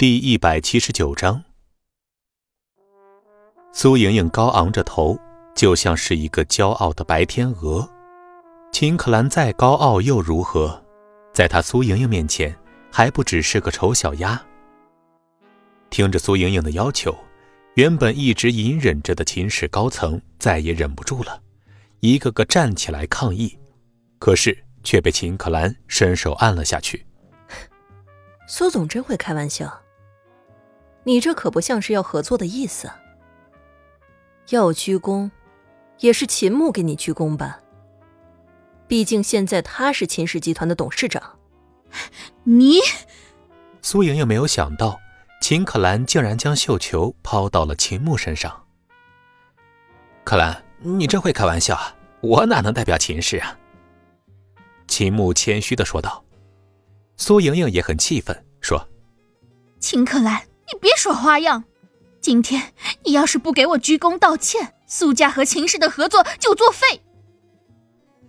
第一百七十九章，苏莹莹高昂着头，就像是一个骄傲的白天鹅。秦可兰再高傲又如何，在她苏莹莹面前，还不只是个丑小鸭。听着苏莹莹的要求，原本一直隐忍着的秦氏高层再也忍不住了，一个个站起来抗议，可是却被秦可兰伸手按了下去。苏总真会开玩笑。你这可不像是要合作的意思。要鞠躬，也是秦牧给你鞠躬吧。毕竟现在他是秦氏集团的董事长。你，苏莹莹没有想到，秦可兰竟然将绣球抛到了秦牧身上。可兰，你真会开玩笑啊！我哪能代表秦氏啊？秦牧谦虚的说道。苏莹莹也很气愤，说：“秦可兰。”耍花样！今天你要是不给我鞠躬道歉，苏家和秦氏的合作就作废。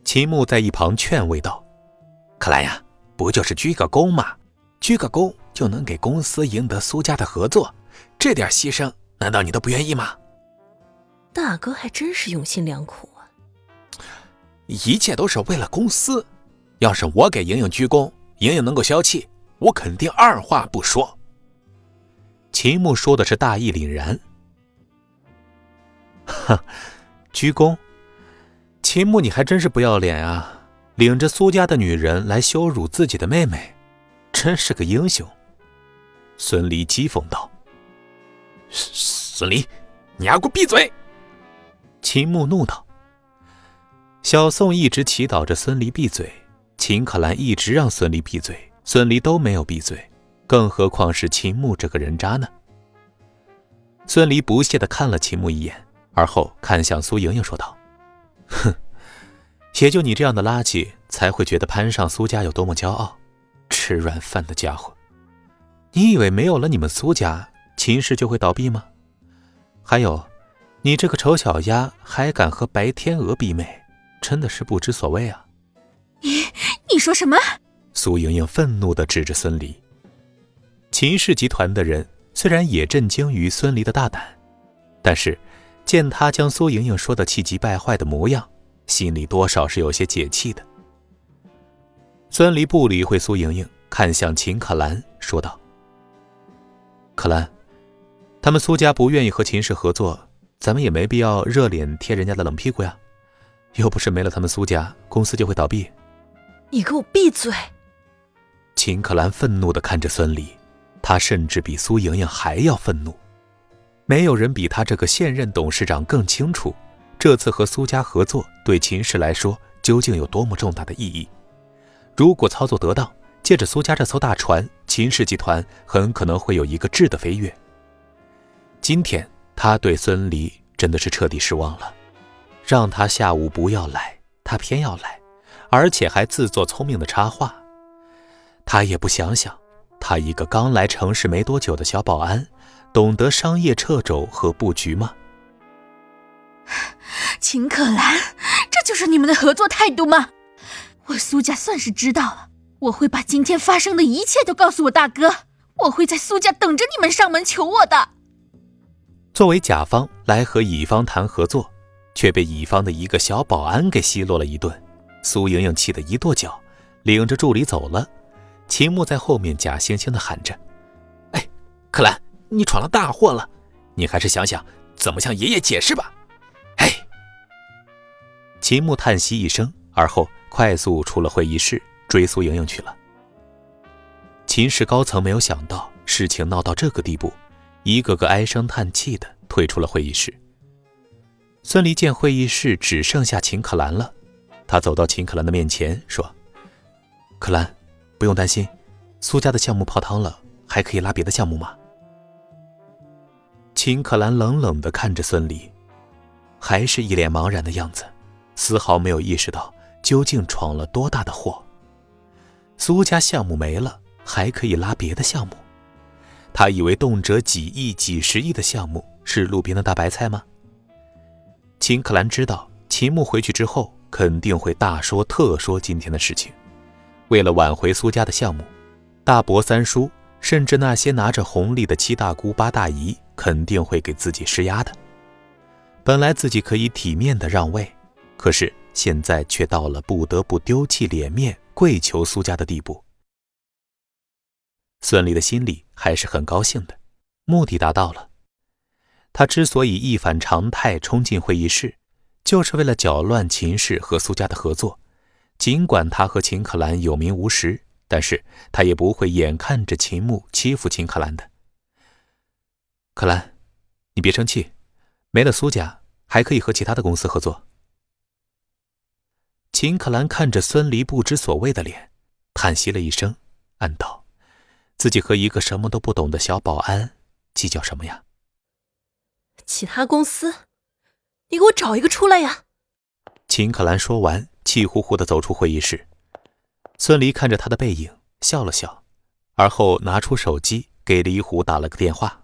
秦牧在一旁劝慰道：“可兰呀，不就是鞠个躬吗？鞠个躬就能给公司赢得苏家的合作，这点牺牲难道你都不愿意吗？”大哥还真是用心良苦啊！一切都是为了公司。要是我给莹莹鞠躬，莹莹能够消气，我肯定二话不说。秦牧说的是大义凛然。哼，鞠躬，秦牧，你还真是不要脸啊！领着苏家的女人来羞辱自己的妹妹，真是个英雄。孙离讥讽道：“孙离，你还给我闭嘴！”秦牧怒道。小宋一直祈祷着孙离闭嘴，秦可兰一直让孙离闭嘴，孙离都没有闭嘴。更何况是秦牧这个人渣呢？孙离不屑地看了秦牧一眼，而后看向苏莹莹说道：“哼，也就你这样的垃圾才会觉得攀上苏家有多么骄傲，吃软饭的家伙！你以为没有了你们苏家，秦氏就会倒闭吗？还有，你这个丑小鸭还敢和白天鹅比美，真的是不知所谓啊！”你你说什么？苏莹莹愤怒地指着孙离。秦氏集团的人虽然也震惊于孙离的大胆，但是见他将苏莹莹说的气急败坏的模样，心里多少是有些解气的。孙离不理会苏莹莹，看向秦可兰说道：“可兰，他们苏家不愿意和秦氏合作，咱们也没必要热脸贴人家的冷屁股呀。又不是没了他们苏家，公司就会倒闭。”你给我闭嘴！秦可兰愤怒地看着孙离。他甚至比苏莹莹还要愤怒，没有人比他这个现任董事长更清楚，这次和苏家合作对秦氏来说究竟有多么重大的意义。如果操作得当，借着苏家这艘大船，秦氏集团很可能会有一个质的飞跃。今天他对孙离真的是彻底失望了，让他下午不要来，他偏要来，而且还自作聪明的插话，他也不想想。他一个刚来城市没多久的小保安，懂得商业掣肘和布局吗？秦可兰，这就是你们的合作态度吗？我苏家算是知道了，我会把今天发生的一切都告诉我大哥，我会在苏家等着你们上门求我的。作为甲方来和乙方谈合作，却被乙方的一个小保安给奚落了一顿，苏莹莹气得一跺脚，领着助理走了。秦牧在后面假惺惺地喊着：“哎，柯兰，你闯了大祸了，你还是想想怎么向爷爷解释吧。”哎，秦牧叹息一声，而后快速出了会议室，追苏莹莹去了。秦氏高层没有想到事情闹到这个地步，一个个唉声叹气的退出了会议室。孙离见会议室只剩下秦可兰了，他走到秦可兰的面前说：“可兰。”不用担心，苏家的项目泡汤了，还可以拉别的项目吗？秦可兰冷冷的看着孙离，还是一脸茫然的样子，丝毫没有意识到究竟闯了多大的祸。苏家项目没了，还可以拉别的项目？他以为动辄几亿、几十亿的项目是路边的大白菜吗？秦可兰知道，秦牧回去之后肯定会大说特说今天的事情。为了挽回苏家的项目，大伯三叔甚至那些拿着红利的七大姑八大姨肯定会给自己施压的。本来自己可以体面的让位，可是现在却到了不得不丢弃脸面跪求苏家的地步。孙俪的心里还是很高兴的，目的达到了。他之所以一反常态冲进会议室，就是为了搅乱秦氏和苏家的合作。尽管他和秦可兰有名无实，但是他也不会眼看着秦牧欺负秦可兰的。可兰，你别生气，没了苏家，还可以和其他的公司合作。秦可兰看着孙离不知所谓的脸，叹息了一声，暗道：自己和一个什么都不懂的小保安计较什么呀？其他公司，你给我找一个出来呀！秦可兰说完。气呼呼的走出会议室，孙离看着他的背影，笑了笑，而后拿出手机给李虎打了个电话：“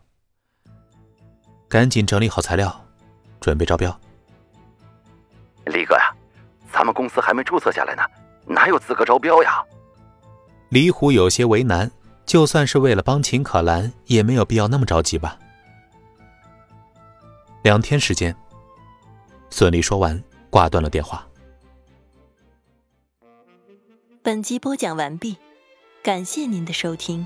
赶紧整理好材料，准备招标。”李哥呀，咱们公司还没注册下来呢，哪有资格招标呀？李虎有些为难，就算是为了帮秦可兰，也没有必要那么着急吧？两天时间，孙俪说完，挂断了电话。本集播讲完毕，感谢您的收听。